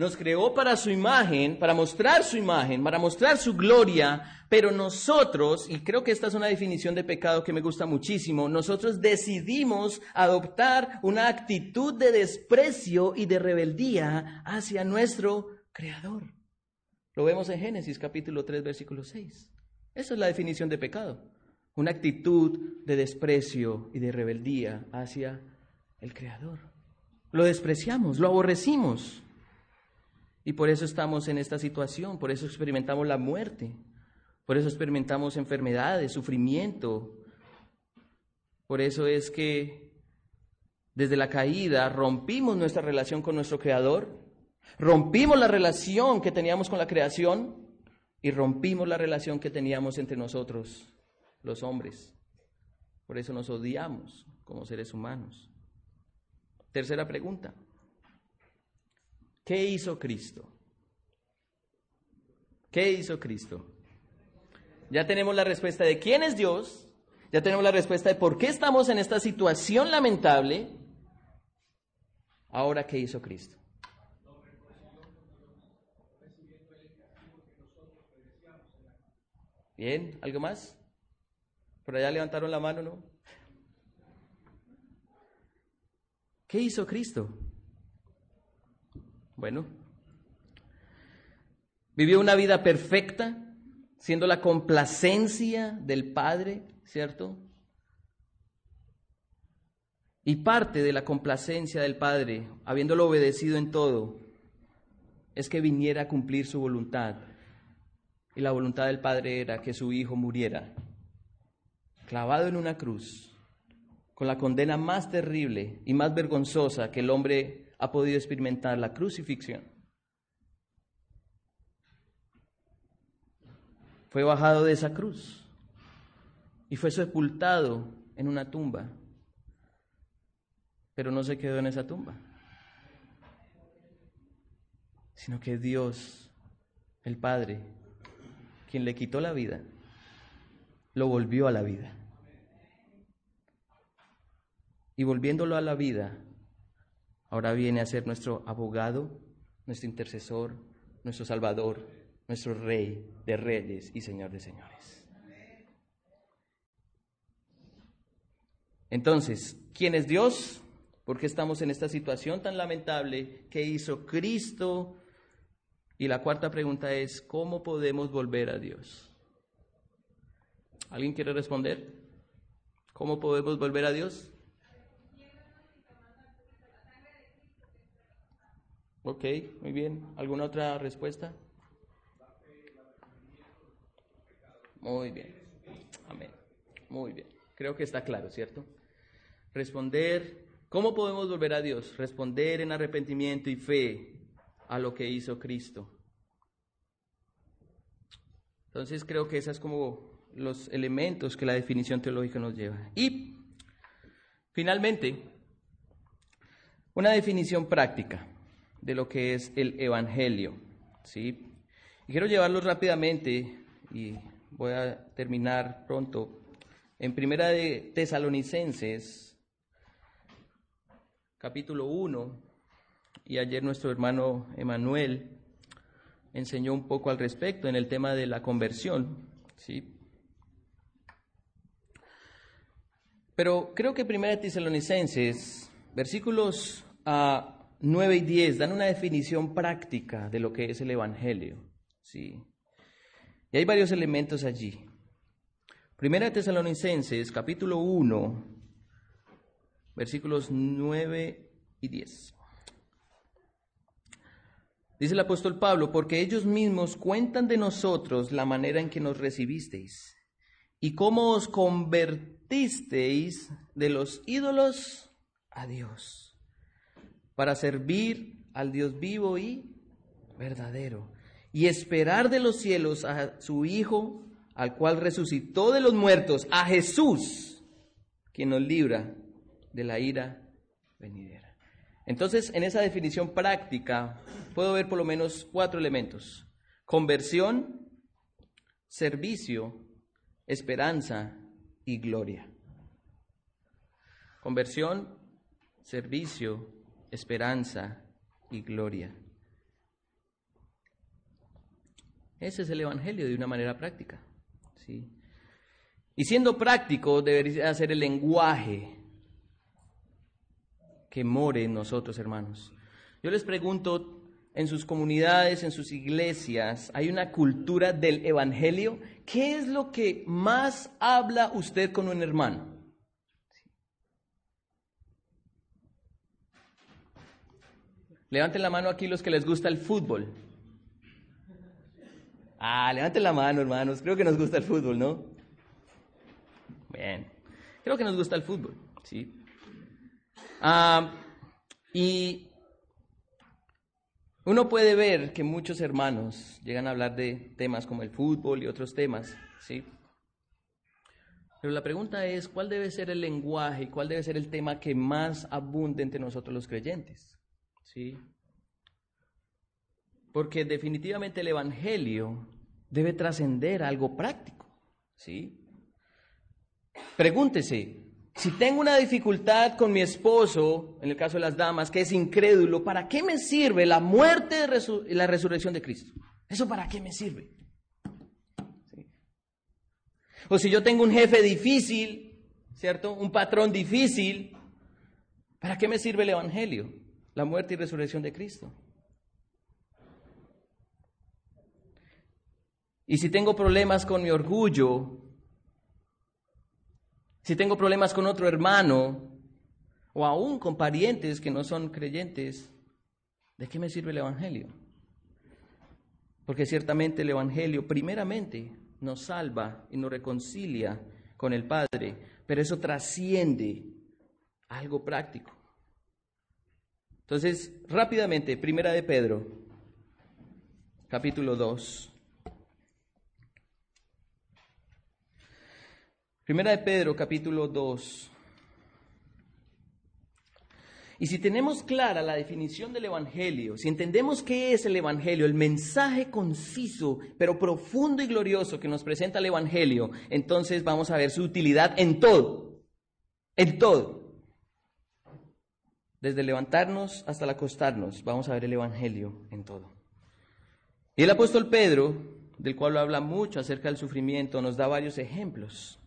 nos creó para su imagen, para mostrar su imagen, para mostrar su gloria, pero nosotros, y creo que esta es una definición de pecado que me gusta muchísimo, nosotros decidimos adoptar una actitud de desprecio y de rebeldía hacia nuestro Creador. Lo vemos en Génesis capítulo 3, versículo 6. Esa es la definición de pecado. Una actitud de desprecio y de rebeldía hacia el Creador. Lo despreciamos, lo aborrecimos. Y por eso estamos en esta situación, por eso experimentamos la muerte, por eso experimentamos enfermedades, sufrimiento. Por eso es que desde la caída rompimos nuestra relación con nuestro Creador, rompimos la relación que teníamos con la creación y rompimos la relación que teníamos entre nosotros, los hombres. Por eso nos odiamos como seres humanos. Tercera pregunta. ¿Qué hizo Cristo? ¿Qué hizo Cristo? Ya tenemos la respuesta de quién es Dios, ya tenemos la respuesta de por qué estamos en esta situación lamentable. Ahora, ¿qué hizo Cristo? Bien, ¿algo más? Por allá levantaron la mano, ¿no? ¿Qué hizo Cristo? Bueno, vivió una vida perfecta, siendo la complacencia del Padre, ¿cierto? Y parte de la complacencia del Padre, habiéndolo obedecido en todo, es que viniera a cumplir su voluntad. Y la voluntad del Padre era que su Hijo muriera, clavado en una cruz, con la condena más terrible y más vergonzosa que el hombre ha podido experimentar la crucifixión. fue bajado de esa cruz y fue sepultado en una tumba, pero no se quedó en esa tumba, sino que Dios, el Padre, quien le quitó la vida, lo volvió a la vida. Y volviéndolo a la vida, ahora viene a ser nuestro abogado, nuestro intercesor, nuestro salvador, nuestro rey de reyes y señor de señores. Entonces, ¿quién es Dios? ¿Por qué estamos en esta situación tan lamentable? ¿Qué hizo Cristo? Y la cuarta pregunta es, ¿cómo podemos volver a Dios? ¿Alguien quiere responder? ¿Cómo podemos volver a Dios? Ok, muy bien. ¿Alguna otra respuesta? Muy bien. Amén. Muy bien. Creo que está claro, ¿cierto? Responder, ¿cómo podemos volver a Dios? Responder en arrepentimiento y fe a lo que hizo Cristo. Entonces creo que esos es como los elementos que la definición teológica nos lleva. Y finalmente, una definición práctica de lo que es el Evangelio. ¿sí? Quiero llevarlo rápidamente y voy a terminar pronto. En Primera de Tesalonicenses, capítulo 1, y ayer nuestro hermano Emanuel enseñó un poco al respecto en el tema de la conversión. ¿sí? Pero creo que Primera de Tesalonicenses, versículos a 9 y 10 dan una definición práctica de lo que es el Evangelio. ¿sí? Y hay varios elementos allí. Primera Tesalonicenses, capítulo 1, versículos 9 y 10. Dice el apóstol Pablo, porque ellos mismos cuentan de nosotros la manera en que nos recibisteis y cómo os convertisteis de los ídolos a Dios para servir al Dios vivo y verdadero, y esperar de los cielos a su Hijo, al cual resucitó de los muertos, a Jesús, quien nos libra de la ira venidera. Entonces, en esa definición práctica, puedo ver por lo menos cuatro elementos. Conversión, servicio, esperanza y gloria. Conversión, servicio, esperanza y gloria. Ese es el Evangelio de una manera práctica. ¿sí? Y siendo práctico, debería ser el lenguaje que more en nosotros, hermanos. Yo les pregunto, en sus comunidades, en sus iglesias, hay una cultura del Evangelio. ¿Qué es lo que más habla usted con un hermano? Levanten la mano aquí los que les gusta el fútbol. Ah, levanten la mano, hermanos. Creo que nos gusta el fútbol, ¿no? Bien. Creo que nos gusta el fútbol, ¿sí? Ah, y uno puede ver que muchos hermanos llegan a hablar de temas como el fútbol y otros temas, ¿sí? Pero la pregunta es, ¿cuál debe ser el lenguaje y cuál debe ser el tema que más abunde entre nosotros los creyentes? ¿Sí? Porque definitivamente el Evangelio debe trascender algo práctico, ¿sí? Pregúntese, si tengo una dificultad con mi esposo, en el caso de las damas, que es incrédulo, ¿para qué me sirve la muerte y la resurrección de Cristo? ¿Eso para qué me sirve? O si yo tengo un jefe difícil, ¿cierto? Un patrón difícil, ¿para qué me sirve el Evangelio? La muerte y resurrección de Cristo. Y si tengo problemas con mi orgullo, si tengo problemas con otro hermano, o aún con parientes que no son creyentes, ¿de qué me sirve el Evangelio? Porque ciertamente el Evangelio primeramente nos salva y nos reconcilia con el Padre, pero eso trasciende algo práctico. Entonces, rápidamente, Primera de Pedro, capítulo 2. Primera de Pedro, capítulo 2. Y si tenemos clara la definición del Evangelio, si entendemos qué es el Evangelio, el mensaje conciso, pero profundo y glorioso que nos presenta el Evangelio, entonces vamos a ver su utilidad en todo, en todo. Desde levantarnos hasta el acostarnos, vamos a ver el Evangelio en todo. Y el apóstol Pedro, del cual habla mucho acerca del sufrimiento, nos da varios ejemplos.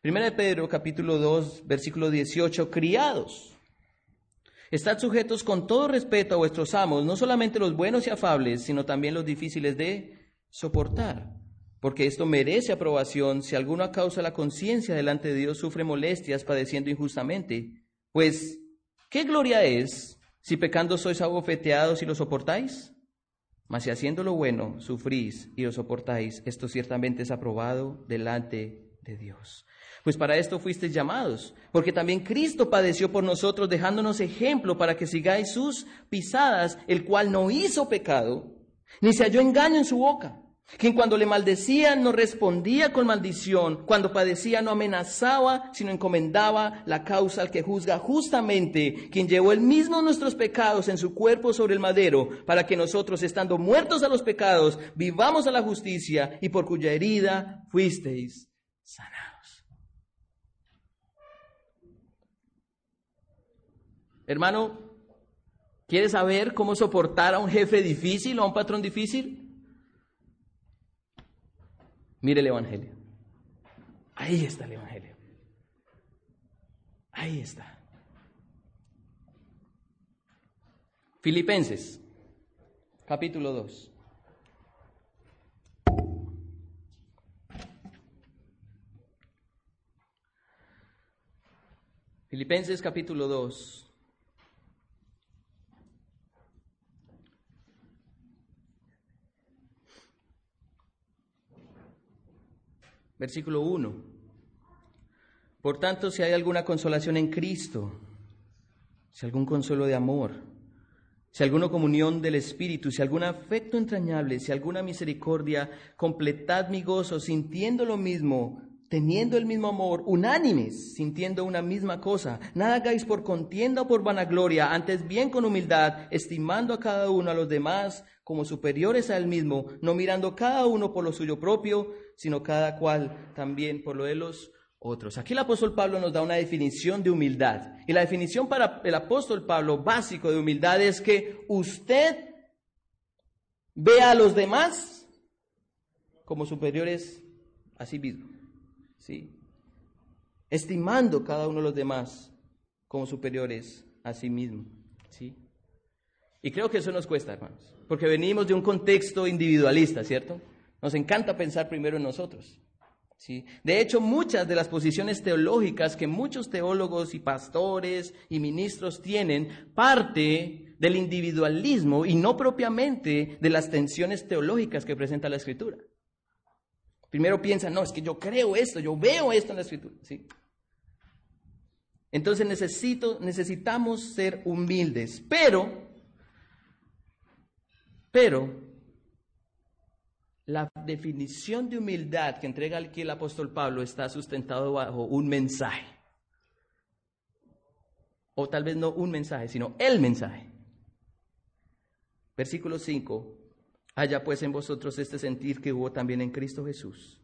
Primera de Pedro, capítulo 2, versículo 18, criados Estad sujetos con todo respeto a vuestros amos, no solamente los buenos y afables, sino también los difíciles de soportar, porque esto merece aprobación si alguno a causa de la conciencia delante de Dios sufre molestias padeciendo injustamente. Pues, ¿qué gloria es si pecando sois abofeteados y lo soportáis? Mas si haciendo lo bueno sufrís y lo soportáis, esto ciertamente es aprobado delante de Dios. Pues para esto fuisteis llamados, porque también Cristo padeció por nosotros, dejándonos ejemplo para que sigáis sus pisadas, el cual no hizo pecado, ni se halló engaño en su boca. Quien cuando le maldecía no respondía con maldición, cuando padecía no amenazaba, sino encomendaba la causa al que juzga justamente, quien llevó el mismo nuestros pecados en su cuerpo sobre el madero, para que nosotros, estando muertos a los pecados, vivamos a la justicia, y por cuya herida fuisteis sanados. Hermano, ¿quieres saber cómo soportar a un jefe difícil o a un patrón difícil? Mire el Evangelio. Ahí está el Evangelio. Ahí está. Filipenses, capítulo 2. Filipenses capítulo 2. Versículo 1. Por tanto, si hay alguna consolación en Cristo, si algún consuelo de amor, si alguna comunión del Espíritu, si algún afecto entrañable, si alguna misericordia, completad mi gozo sintiendo lo mismo, teniendo el mismo amor, unánimes, sintiendo una misma cosa. Nada hagáis por contienda o por vanagloria, antes bien con humildad, estimando a cada uno a los demás como superiores a él mismo, no mirando cada uno por lo suyo propio, sino cada cual también por lo de los otros. Aquí el apóstol Pablo nos da una definición de humildad. Y la definición para el apóstol Pablo básico de humildad es que usted vea a los demás como superiores a sí mismo. ¿sí? Estimando cada uno de los demás como superiores a sí mismo. ¿sí? Y creo que eso nos cuesta, hermanos, porque venimos de un contexto individualista, ¿cierto? Nos encanta pensar primero en nosotros. ¿sí? De hecho, muchas de las posiciones teológicas que muchos teólogos y pastores y ministros tienen parte del individualismo y no propiamente de las tensiones teológicas que presenta la Escritura. Primero piensan, no, es que yo creo esto, yo veo esto en la Escritura. ¿sí? Entonces necesito, necesitamos ser humildes, pero, pero la definición de humildad que entrega aquí el apóstol Pablo está sustentado bajo un mensaje. O tal vez no un mensaje, sino el mensaje. Versículo 5. Haya pues en vosotros este sentir que hubo también en Cristo Jesús,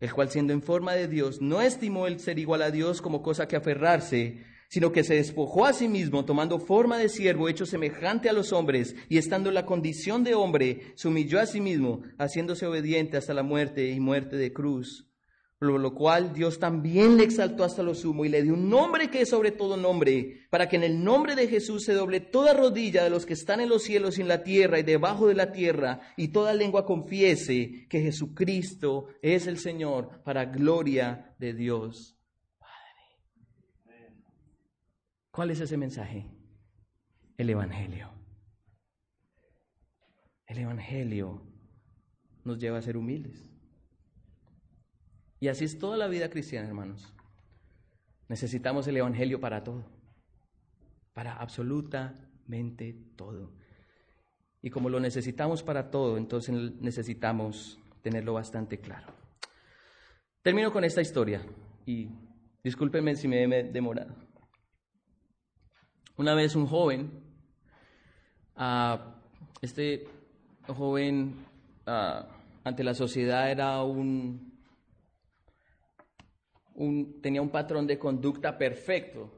el cual siendo en forma de Dios no estimó el ser igual a Dios como cosa que aferrarse, sino que se despojó a sí mismo, tomando forma de siervo, hecho semejante a los hombres, y estando en la condición de hombre, se humilló a sí mismo, haciéndose obediente hasta la muerte y muerte de cruz. Por lo cual Dios también le exaltó hasta lo sumo y le dio un nombre que es sobre todo nombre, para que en el nombre de Jesús se doble toda rodilla de los que están en los cielos y en la tierra y debajo de la tierra, y toda lengua confiese que Jesucristo es el Señor, para gloria de Dios ¿Cuál es ese mensaje? El Evangelio. El Evangelio nos lleva a ser humildes. Y así es toda la vida cristiana, hermanos. Necesitamos el Evangelio para todo, para absolutamente todo. Y como lo necesitamos para todo, entonces necesitamos tenerlo bastante claro. Termino con esta historia y discúlpenme si me he demorado. Una vez un joven, uh, este joven uh, ante la sociedad era un, un, tenía un patrón de conducta perfecto,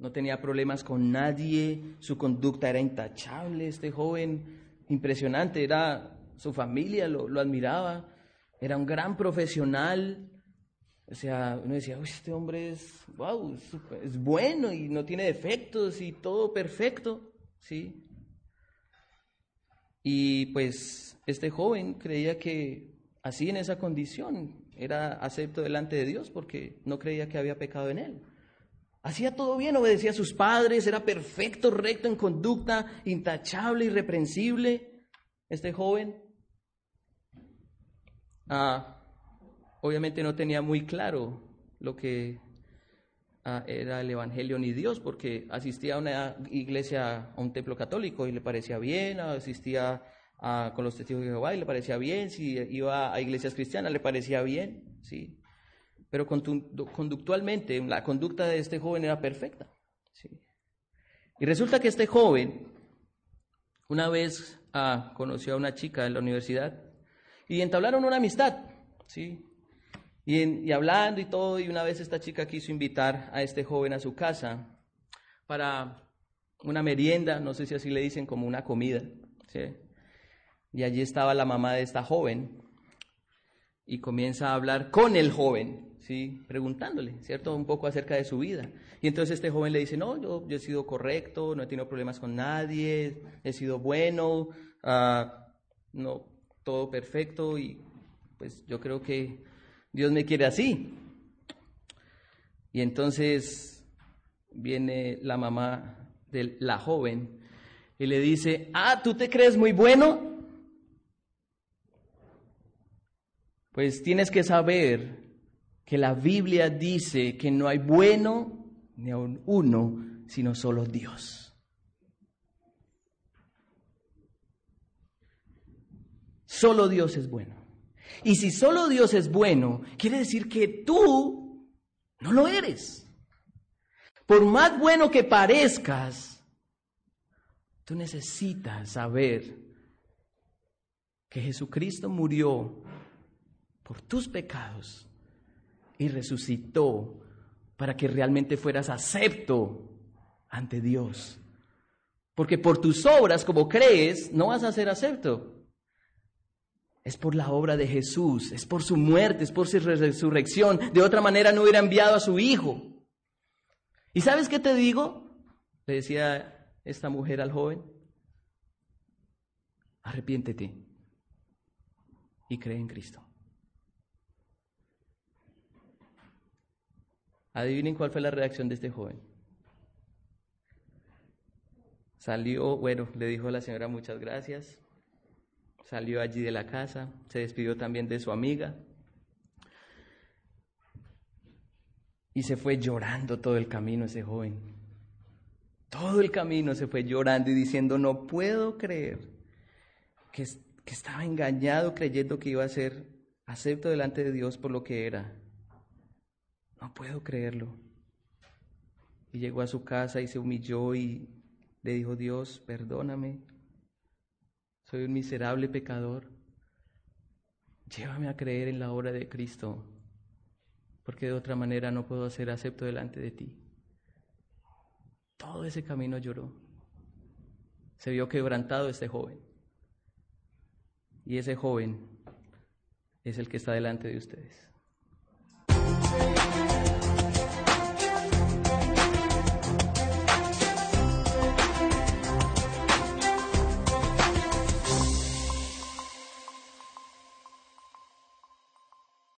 no tenía problemas con nadie, su conducta era intachable, este joven impresionante, era su familia lo, lo admiraba, era un gran profesional, o sea, uno decía, Uy, este hombre es, wow, es, bueno y no tiene defectos y todo perfecto, ¿sí? Y pues este joven creía que así en esa condición era acepto delante de Dios porque no creía que había pecado en él. Hacía todo bien, obedecía a sus padres, era perfecto, recto en conducta, intachable, irreprensible. Este joven ah, obviamente no tenía muy claro lo que ah, era el Evangelio ni Dios, porque asistía a una iglesia, a un templo católico y le parecía bien, asistía con los testigos de Jehová y le parecía bien, si iba a iglesias cristianas le parecía bien, ¿sí? Pero conductualmente la conducta de este joven era perfecta, ¿sí? Y resulta que este joven una vez ah, conoció a una chica en la universidad y entablaron una amistad, ¿sí? Y, hablando y todo, y una vez esta chica quiso invitar a este joven a su casa para una merienda, no sé si así le dicen, como una comida. Y allí estaba la mamá de esta joven y comienza a hablar con el joven, ¿sí? Preguntándole, ¿cierto? Un poco acerca de su vida. Y entonces este joven le dice, no, yo, he sido correcto, no he tenido problemas con nadie, he sido bueno, ah, no, todo perfecto y pues yo creo que Dios me quiere así. Y entonces viene la mamá de la joven y le dice, ah, ¿tú te crees muy bueno? Pues tienes que saber que la Biblia dice que no hay bueno ni aun uno, sino solo Dios. Solo Dios es bueno. Y si solo Dios es bueno, quiere decir que tú no lo eres. Por más bueno que parezcas, tú necesitas saber que Jesucristo murió por tus pecados y resucitó para que realmente fueras acepto ante Dios. Porque por tus obras, como crees, no vas a ser acepto. Es por la obra de Jesús, es por su muerte, es por su resurrección. De otra manera no hubiera enviado a su Hijo. ¿Y sabes qué te digo? Le decía esta mujer al joven. Arrepiéntete y cree en Cristo. Adivinen cuál fue la reacción de este joven. Salió, bueno, le dijo a la señora muchas gracias. Salió allí de la casa, se despidió también de su amiga. Y se fue llorando todo el camino ese joven. Todo el camino se fue llorando y diciendo, no puedo creer que, que estaba engañado creyendo que iba a ser acepto delante de Dios por lo que era. No puedo creerlo. Y llegó a su casa y se humilló y le dijo, Dios, perdóname. Soy un miserable pecador. Llévame a creer en la obra de Cristo, porque de otra manera no puedo ser acepto delante de ti. Todo ese camino lloró. Se vio quebrantado este joven. Y ese joven es el que está delante de ustedes.